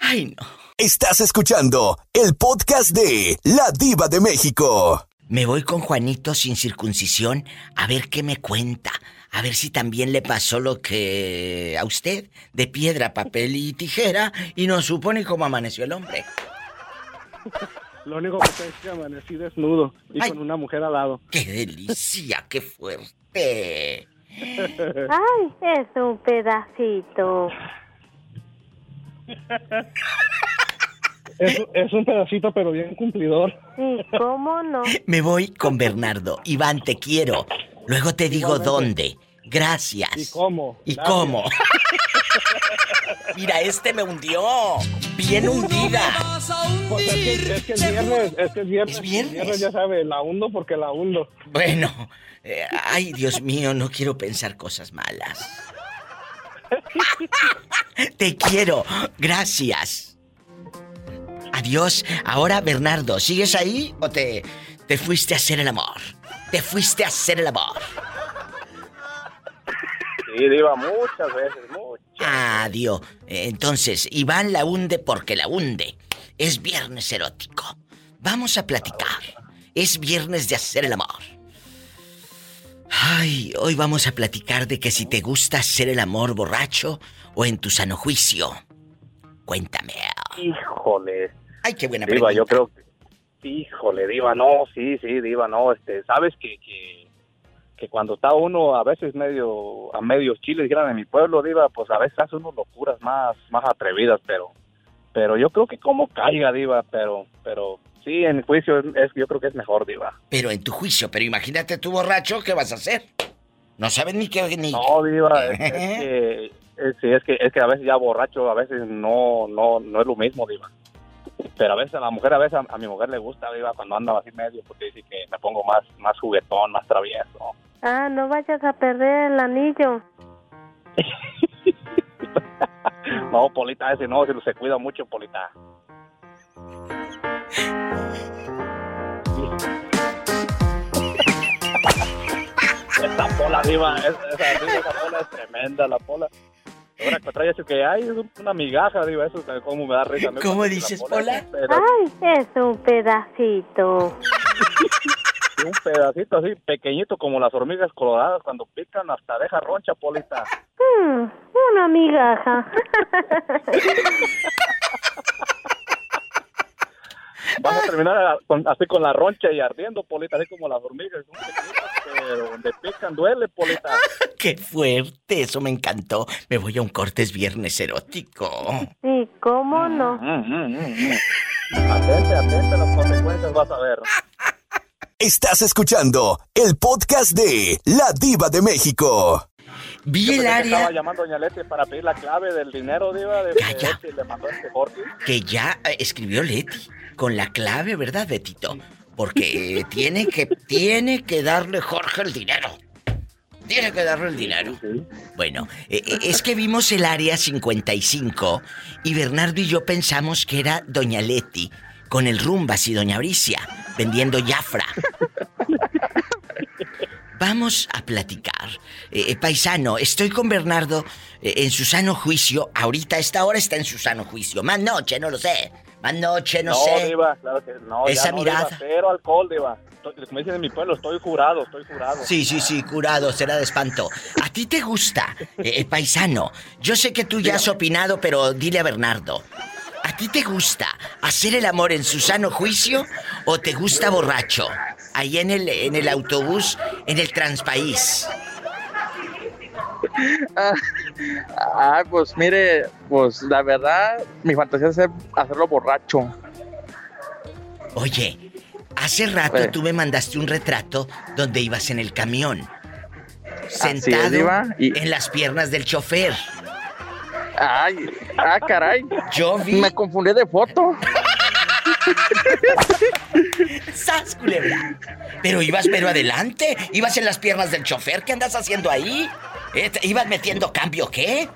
Ay, no. Estás escuchando el podcast de La Diva de México. Me voy con Juanito sin circuncisión a ver qué me cuenta. A ver si también le pasó lo que a usted, de piedra, papel y tijera, y no supo ni cómo amaneció el hombre. Lo único que sé es que amanecí desnudo y con una mujer al lado. ¡Qué delicia! ¡Qué fuerte! Ay, es un pedacito. Es, es un pedacito, pero bien cumplidor. Sí, ¿cómo no? Me voy con Bernardo. Iván, te quiero. Luego te digo Igualmente. dónde. Gracias. ¿Y cómo? ¿Y Gracias. cómo? Mira, este me hundió. Bien hundida. Pues es que, es que es viernes, es que es viernes. viernes. ya sabe, la hundo porque la hundo. Bueno, eh, ay, Dios mío, no quiero pensar cosas malas. Te quiero. Gracias. Adiós. Ahora, Bernardo, ¿sigues ahí o te, te fuiste a hacer el amor? Te fuiste a hacer el amor. Sí, diva, muchas veces, muchas. Adiós. Entonces, Iván la hunde porque la hunde. Es viernes erótico. Vamos a platicar. Es viernes de hacer el amor. Ay, hoy vamos a platicar de que si te gusta hacer el amor borracho o en tu sano juicio. Cuéntame. Híjole. Ay, qué buena Diva, pregunta. yo creo que... Híjole, Diva, no, sí, sí, Diva, no, este, sabes que, que, que cuando está uno a veces medio, a medios chiles, dijeran en mi pueblo, Diva, pues a veces hace uno locuras más, más atrevidas, pero, pero yo creo que como caiga, Diva, pero, pero sí, en juicio es, yo creo que es mejor, Diva. Pero en tu juicio, pero imagínate tú borracho, ¿qué vas a hacer? No sabes ni qué ni. No, Diva, es, es que, es, sí, es que, es que a veces ya borracho, a veces no, no, no es lo mismo, Diva. Pero a veces a la mujer, a veces a, a mi mujer le gusta, Diva, cuando anda así medio, porque dice que me pongo más, más juguetón, más travieso. Ah, no vayas a perder el anillo. No, Polita, ese no, se, se cuida mucho, Polita. Esa pola, es- esa, esa pola es tremenda, la pola. Ahora que trae eso que hay, es una migaja, diva, eso es como me da risa. ¿Cómo dices, la Pola? Pero Ay, es un pedacito. un pedacito así, pequeñito, como las hormigas coloradas, cuando pican hasta deja roncha, Polita. Hmm, una migaja. Vas a terminar a- con- así con la roncha y ardiendo, Polita, así como las hormigas, pero donde pican duele, Polita. ¡Qué fuerte! Eso me encantó. Me voy a un cortes viernes erótico. Sí, ¿cómo no? Atente, atente a las consecuencias, vas a ver. Estás escuchando el podcast de La Diva de México. Vi el área Estaba llamando a Doña Leti para pedir la clave del dinero, Diva, de Calla. que le mandó este Jorge. que ya eh, escribió Leti con la clave, ¿verdad, Betito? Porque eh, tiene que tiene que darle Jorge el dinero. Tiene que darle el dinero. Bueno, eh, eh, es que vimos el área 55 y Bernardo y yo pensamos que era Doña Leti con el Rumbas y Doña Bricia vendiendo Jafra. vamos a platicar. Eh, eh, paisano, estoy con Bernardo eh, en su sano juicio. Ahorita, a esta hora está en su sano juicio. Más noche, no lo sé. Más noche, no, sé. Diva, claro que no. Esa no, mirada. Diva, cero alcohol, Diva. Estoy- Como dicen en mi pueblo, estoy jurado, estoy jurado. Sí, sí, sí, curado, será de espanto. ¿A ti te gusta, eh, paisano? Yo sé que tú ya has opinado, pero dile a Bernardo. ¿A ti te gusta hacer el amor en su sano juicio o te gusta borracho? Ahí en el, en el autobús, en el transpaís. Ah, ah, pues mire, pues la verdad, mi fantasía es hacer- hacerlo borracho. Oye, hace rato Eh. tú me mandaste un retrato donde ibas en el camión. es, Sentado en las piernas del chofer. Ay, ah, caray. Yo vi. Me confundí de foto. ¡Sas, culebra! Pero ibas pero adelante, ibas en las piernas del chofer, ¿qué andas haciendo ahí? Eh, te- ¿Ibas metiendo cambio qué?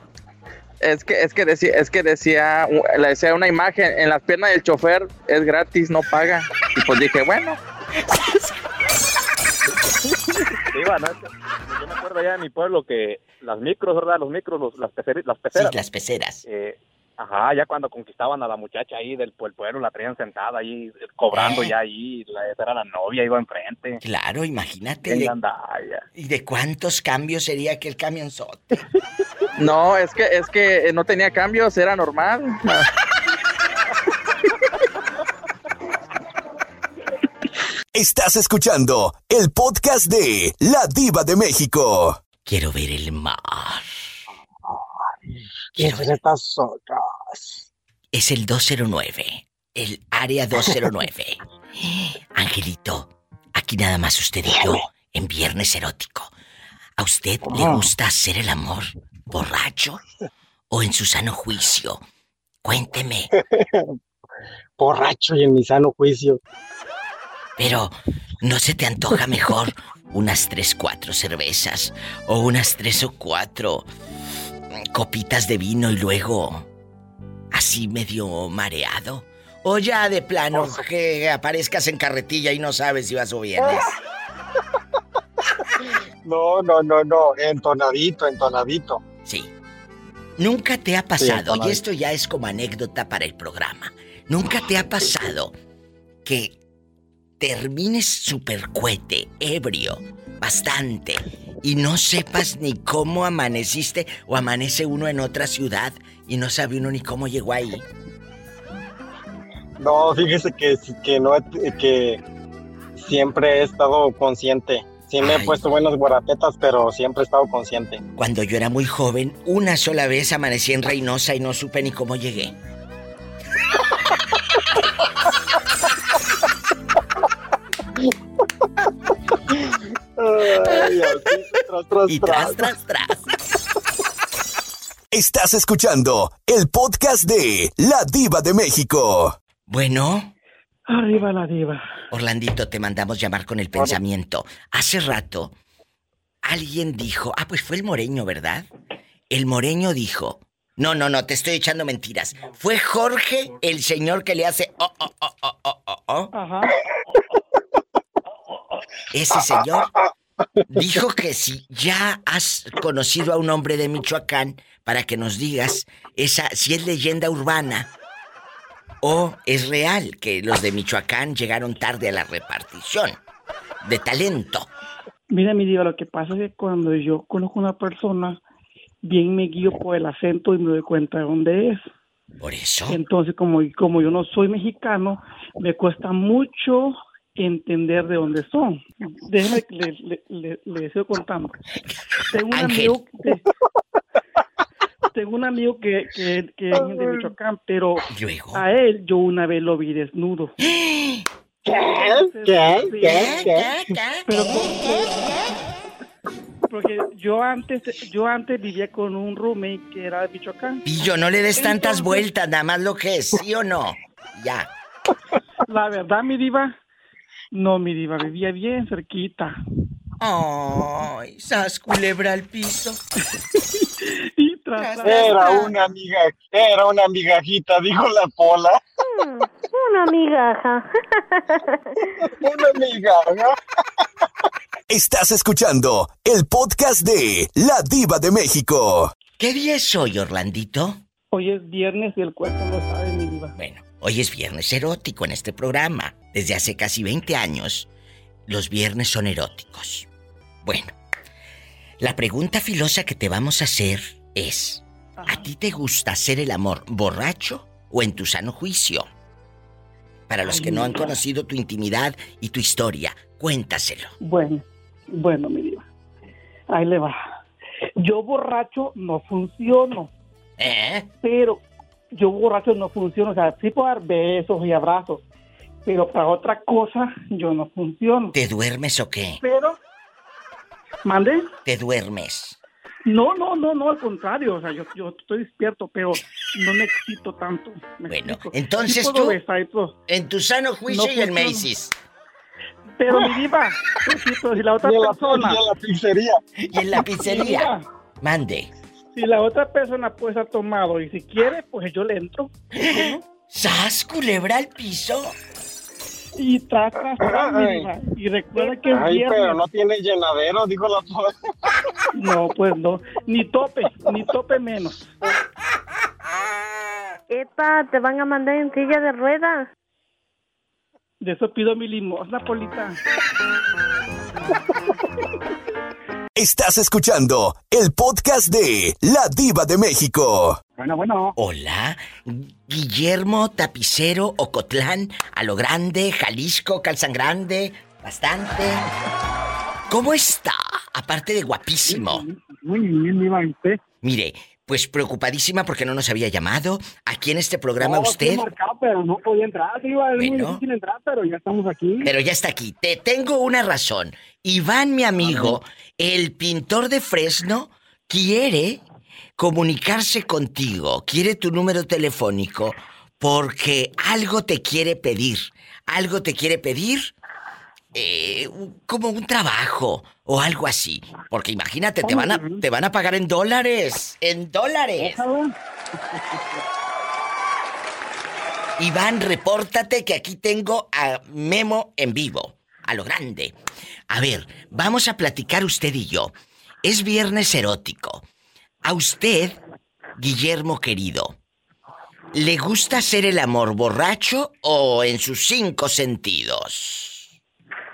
Es que, es que decía, es que decía, le decía una imagen, en las piernas del chofer es gratis, no paga. Y pues dije, bueno, Diva, no, es que yo me acuerdo allá en mi pueblo que las micros, ¿verdad? Los micros, los- las, peceras, las peceras. las peceras. Eh, ajá, ya cuando conquistaban a la muchacha ahí del pue- pueblo, la traían sentada ahí, cobrando Eh. ya ahí, la, esa era la novia, iba enfrente. Claro, imagínate. De-. ¿Y de cuántos cambios sería aquel camionzote? no, es que, es que no tenía cambios, era normal. Estás escuchando el podcast de La Diva de México. Quiero ver el mar. ¿Quién es estas otras? Es el 209. El área 209. Angelito, aquí nada más usted y yo en Viernes Erótico. ¿A usted le gusta hacer el amor borracho o en su sano juicio? Cuénteme. Borracho y en mi sano juicio. Pero, ¿no se te antoja mejor unas tres, cuatro cervezas o unas tres o cuatro copitas de vino y luego así medio mareado? O ya de plano que aparezcas en carretilla y no sabes si vas o vienes. No, no, no, no. Entonadito, entonadito. Sí. Nunca te ha pasado, y esto ya es como anécdota para el programa, nunca te ha pasado que termines super cohete, ebrio, bastante, y no sepas ni cómo amaneciste o amanece uno en otra ciudad y no sabe uno ni cómo llegó ahí. No, fíjese que, que no, que siempre he estado consciente. Sí me he puesto buenas guarapetas, pero siempre he estado consciente. Cuando yo era muy joven, una sola vez amanecí en Reynosa y no supe ni cómo llegué. Ay, así, tras, tras, Y tras, tras, tras. Estás escuchando el podcast de La Diva de México. Bueno. Arriba la diva. Orlandito, te mandamos llamar con el pensamiento. Hace rato, alguien dijo, ah, pues fue el moreño, ¿verdad? El moreño dijo, no, no, no, te estoy echando mentiras. Fue Jorge, el señor que le hace, oh, oh, oh, oh, oh, oh, oh. Ajá. Ese señor dijo que si ya has conocido a un hombre de Michoacán, para que nos digas esa, si es leyenda urbana o es real que los de Michoacán llegaron tarde a la repartición de talento. Mira, mi diva, lo que pasa es que cuando yo conozco a una persona, bien me guío por el acento y me doy cuenta de dónde es. Por eso. Entonces, como, como yo no soy mexicano, me cuesta mucho entender de dónde son. Déjeme que le, le, le, le sigo contando. Tengo un amigo, que- tengo un amigo que, que, que es de Michoacán, pero a él yo una vez lo vi desnudo. ¿Qué? ¿Qué? ¿Qué? Pero porque yo antes yo antes vivía con un roommate que era de Michoacán. Pillo, no le des tantas Entonces- vueltas, nada más lo que es, ¿sí o no? Ya. La verdad, mi diva, no, mi diva, vivía bien cerquita. Ay, sas culebra al piso. y tras, Era una amiga, era una migajita, dijo la pola. Una migaja. Una migaja. Estás escuchando el podcast de La Diva de México. ¿Qué día es hoy, Orlandito? Hoy es viernes y el cuerpo lo sabe, mi diva. Bueno, hoy es viernes erótico en este programa. Desde hace casi 20 años, los viernes son eróticos. Bueno, la pregunta filosa que te vamos a hacer es, ¿a ti te gusta hacer el amor borracho o en tu sano juicio? Para los que no han conocido tu intimidad y tu historia, cuéntaselo. Bueno, bueno, mi diva. Ahí le va. Yo borracho no funciono. ¿Eh? Pero yo borracho no funciono. O sea, sí puedo dar besos y abrazos. Pero para otra cosa yo no funciono. ¿Te duermes o qué? Pero, ¿mande? ¿Te duermes? No, no, no, no, al contrario. O sea, yo, yo estoy despierto, pero no me excito tanto. ¿me Bueno, explico? entonces Sí puedo tú, besar y todo. en tu sano juicio No y el funciona. Macy's. Pero mi diva, pues sí, pero si la otra Y en la- persona... y en la pizzería. Y en la pizzería. Mande. Si la otra persona pues ha tomado y si quiere, pues yo le entro. ¡Sas, culebra al piso! Y tras, tras, tras. Y recuerda que es Ay, viernes. pero no tiene llenadero, dijo la. No, pues no. Ni tope, ni tope menos. Epa, te van a mandar en silla de ruedas. De eso pido mi limosna, Polita. Estás escuchando el podcast de La Diva de México. Bueno, bueno. Hola, Guillermo Tapicero Ocotlán, a lo grande, Jalisco, Calzan Grande, bastante. ¿Cómo está? Aparte de guapísimo. Muy bien, iba usted. Mire, pues preocupadísima porque no nos había llamado. Aquí en este programa No, sí usted... he marcado, pero no podía entrar, iba, es muy difícil entrar, pero ya estamos aquí. Pero ya está aquí. Te tengo una razón. Iván, mi amigo, el pintor de Fresno, quiere comunicarse contigo, quiere tu número telefónico, porque algo te quiere pedir. Algo te quiere pedir eh, como un trabajo o algo así. Porque imagínate, te van a, te van a pagar en dólares. En dólares. Iván, repórtate que aquí tengo a Memo en vivo, a lo grande. A ver, vamos a platicar usted y yo. Es viernes erótico. A usted, Guillermo querido, ¿le gusta hacer el amor borracho o en sus cinco sentidos?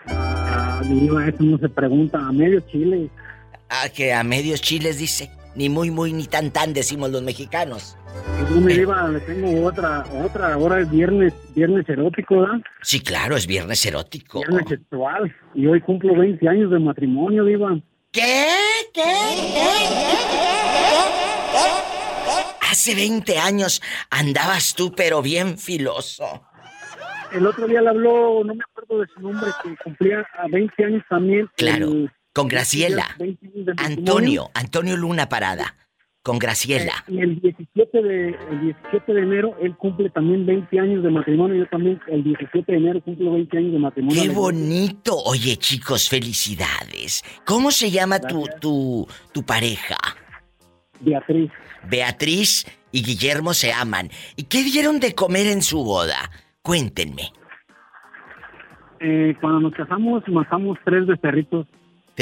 Ah, diva, eso no se pregunta, a medio chile. Ah, que a medios chiles dice. Ni muy, muy, ni tan, tan, decimos los mexicanos. No me diva, le tengo otra, otra, ahora es viernes, viernes erótico, ¿verdad? Sí, claro, es viernes erótico. Viernes sexual. Y hoy cumplo 20 años de matrimonio, diva. ¿Qué? ¿Qué? Hace 20 años andabas tú, pero bien filoso. El otro día le habló, no me acuerdo de su nombre, que cumplía a 20 años también. Claro, el- con Graciela. 20 años de matrimonio. Antonio, Antonio Luna Parada. Con Graciela. Y el 17 de, el 17 de enero él cumple también 20 años de matrimonio. Yo también el 17 de enero cumplo 20 años de matrimonio. ¡Qué bonito! Oye, chicos, felicidades. ¿Cómo se llama tu, tu, tu pareja? Beatriz. Beatriz y Guillermo se aman. ¿Y qué dieron de comer en su boda? Cuéntenme. Eh, cuando nos casamos matamos tres becerritos.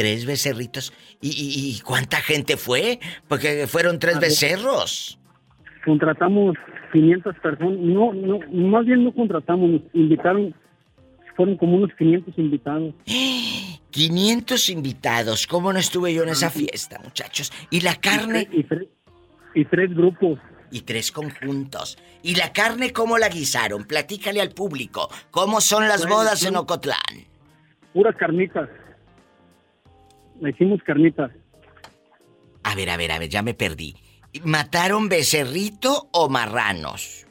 Tres becerritos. ¿Y, y- y cuánta gente fue? Porque fueron tres ver. becerros. Contratamos 500 personas. No, no, más bien no contratamos, nos invitaron. Fueron como unos 500 invitados. 500 invitados. ¿Cómo no estuve yo en esa fiesta, muchachos? ¿Y la carne? Y, tres, y tres grupos. Y tres conjuntos. ¿Y la carne cómo la guisaron? Platícale al público. ¿Cómo son las bodas en. Ocotlán? Puras carnitas. Le hicimos carnitas. A ver, a ver, a ver, ya me perdí. ¿Mataron becerrito o marranos?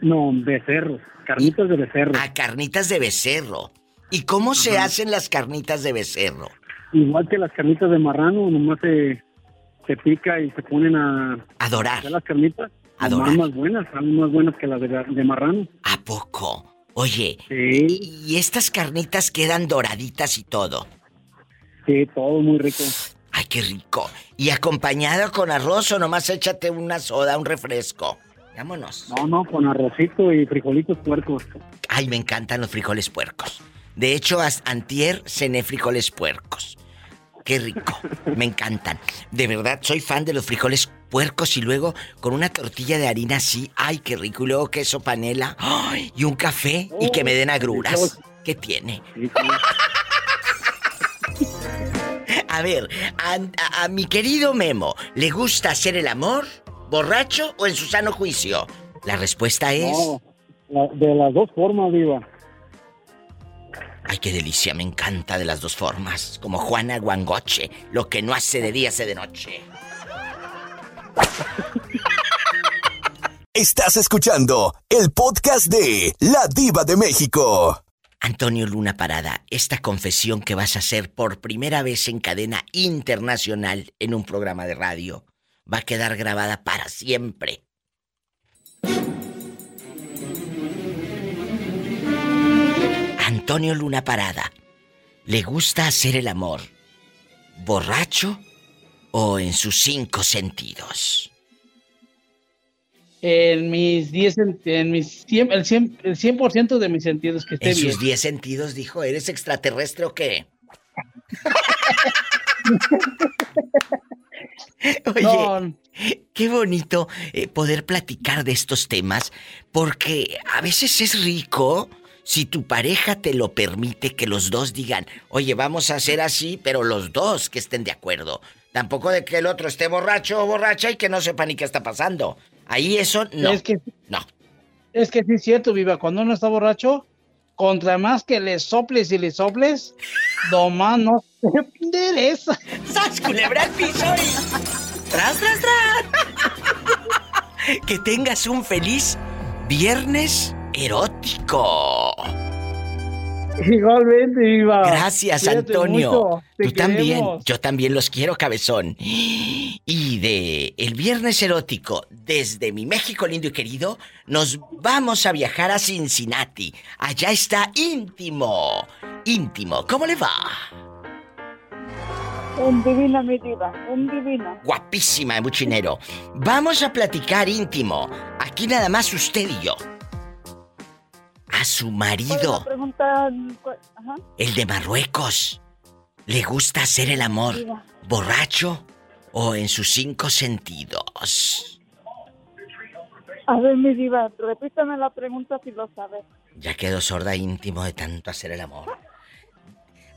No, becerros. Carnitas de becerro. Ah, carnitas de becerro. ¿Y cómo se hacen las carnitas de becerro? Igual que las carnitas de marrano, nomás se, se pica y se ponen a... Adorar. hacer las carnitas. Adorar. Más, más buenas, salen más buenas que las de, de marrano. ¿A poco? Oye, Sí, y estas carnitas quedan doraditas y todo. Sí, todo muy rico. Ay, qué rico. ¿Y acompañado con arroz o nomás échate una soda, un refresco? Vámonos. No, no, con arrocito y frijolitos puercos. Ay, me encantan los frijoles puercos. De hecho, antier cené frijoles puercos. Qué rico, me encantan. De verdad, soy fan de los frijoles puercos y luego con una tortilla de harina así, ay, qué rico. Y luego queso panela ¡ay! y un café y que me den agruras. ¿Qué tiene? A ver, a, a- a mi querido Memo, ¿le gusta hacer el amor borracho o en su sano juicio? La respuesta es... No, la- de las dos formas, Diva. Ay, qué delicia, me encanta de las dos formas. Como Juana Guangoche, lo que no hace de día hace de noche. Estás escuchando el podcast de La Diva de México. Antonio Luna Parada, esta confesión que vas a hacer por primera vez en cadena internacional en un programa de radio va a quedar grabada para siempre. Antonio Luna Parada, ¿le gusta hacer el amor borracho o en sus cinco sentidos? En mis 10, en, mis 100, el 100%, el 100 de mis sentidos que esté En bien. sus diez sentidos dijo, ¿eres extraterrestre o qué? Oye, qué bonito eh, poder platicar de estos temas, porque a veces es rico si tu pareja te lo permite que los dos digan, oye, vamos a hacer así, pero los dos que estén de acuerdo. Tampoco de que el otro esté borracho o borracha y que no sepa ni qué está pasando. Ahí eso no. Es que, no. Es que sí es cierto, Viva, cuando uno está borracho, contra más que le soples y le soples, nomás no se endereza. ¡Sas, culebra al piso y... ¡Tras, tras, tras! que tengas un feliz viernes erótico. Igualmente, Viva. Gracias, Cuídate Antonio. mucho, te Tú también. queremos. Yo también los quiero, cabezón. Y de el viernes erótico, desde mi México lindo y querido, nos vamos a viajar a Cincinnati. Allá está íntimo. Íntimo. ¿Cómo le va? Un divino, mi diva, un divino. Guapísima muchinero. Vamos a platicar íntimo. Aquí nada más usted y yo. A su marido, el de Marruecos, ¿le gusta hacer el amor borracho o en sus cinco sentidos? A ver, mi diva, repítame la pregunta si lo sabes. Ya quedó sorda íntimo de tanto hacer el amor.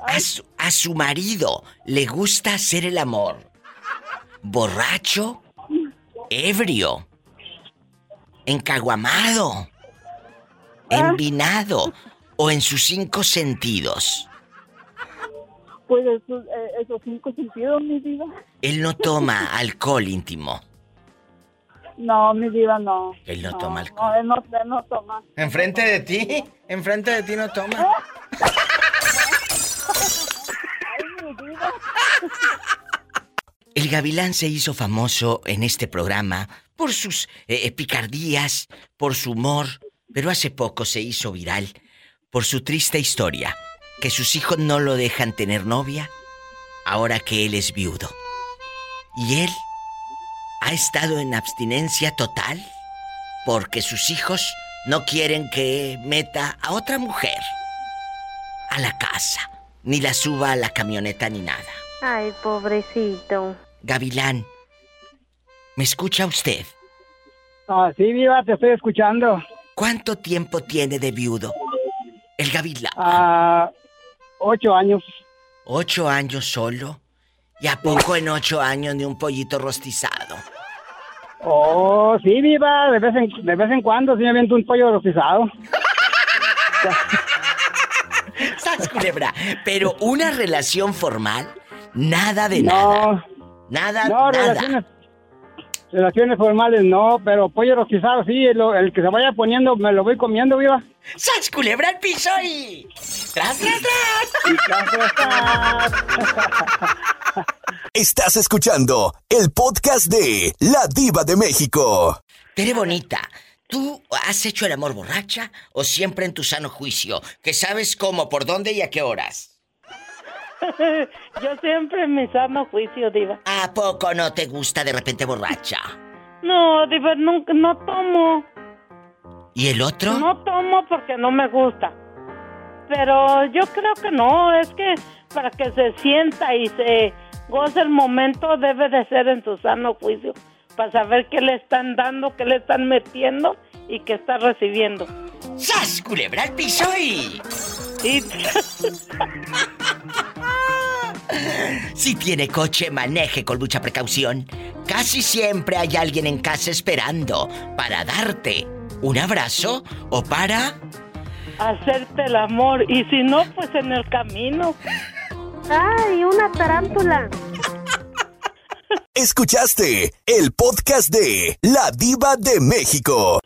A su, a su marido le gusta hacer el amor. Borracho, ebrio, encaguamado, envinado o en sus cinco sentidos. Pues esos, eh, esos cinco sentidos, mi diva. Él no toma alcohol íntimo. No, mi diva, no. Él no toma alcohol. No, él no, él no toma. ¿Enfrente de ti? ¿Enfrente de ti no toma? Ay, mi diva. El gavilán se hizo famoso en este programa por sus eh, eh, picardías, por su humor, pero hace poco se hizo viral por su triste historia, que sus hijos no lo dejan tener novia ahora que él es viudo. Y él ha estado en abstinencia total porque sus hijos no quieren que meta a otra mujer a la casa, ni la suba a la camioneta ni nada. Ay, pobrecito. Gavilán, ¿me escucha usted? Ah, sí, Viva, te estoy escuchando. ¿Cuánto tiempo tiene de viudo? El Gavilán. Ah, ocho años. ¿Ocho años solo? ¿Y a poco en ocho años ni un pollito rostizado? Oh, sí, Viva, de vez en, de vez en cuando sí me aviento un pollo rostizado. ¡Sas, culebra! Pero una relación formal, nada de nada. Nada, No, nada. relaciones, relaciones formales no, pero pollo rostizado sí, lo- el que se vaya poniendo me lo voy comiendo, Viva. ¡Sas, culebra al piso y... ¡Tras, tras, Estás escuchando el podcast de La Diva de México. Tere Bonita, ¿tú has hecho el amor borracha o siempre en tu sano juicio? Que sabes cómo, por dónde y a qué horas. Yo siempre en mi sano juicio, Diva. ¿A poco no te gusta de repente borracha? No, Diva, nunca, no tomo. ¿Y el otro? No tomo porque no me gusta. pero yo creo que no, es que para que se sienta y se goce el momento debe de ser en su sano juicio, para saber qué le están dando, qué le están metiendo y qué está recibiendo. ¡Sas, culebra al piso y... Si tiene coche, maneje con mucha precaución. Casi siempre hay alguien en casa esperando para darte un abrazo o para... Hacerte el amor y si no, pues en el camino. ¡Ay, una tarántula! Escuchaste el podcast de La Diva de México.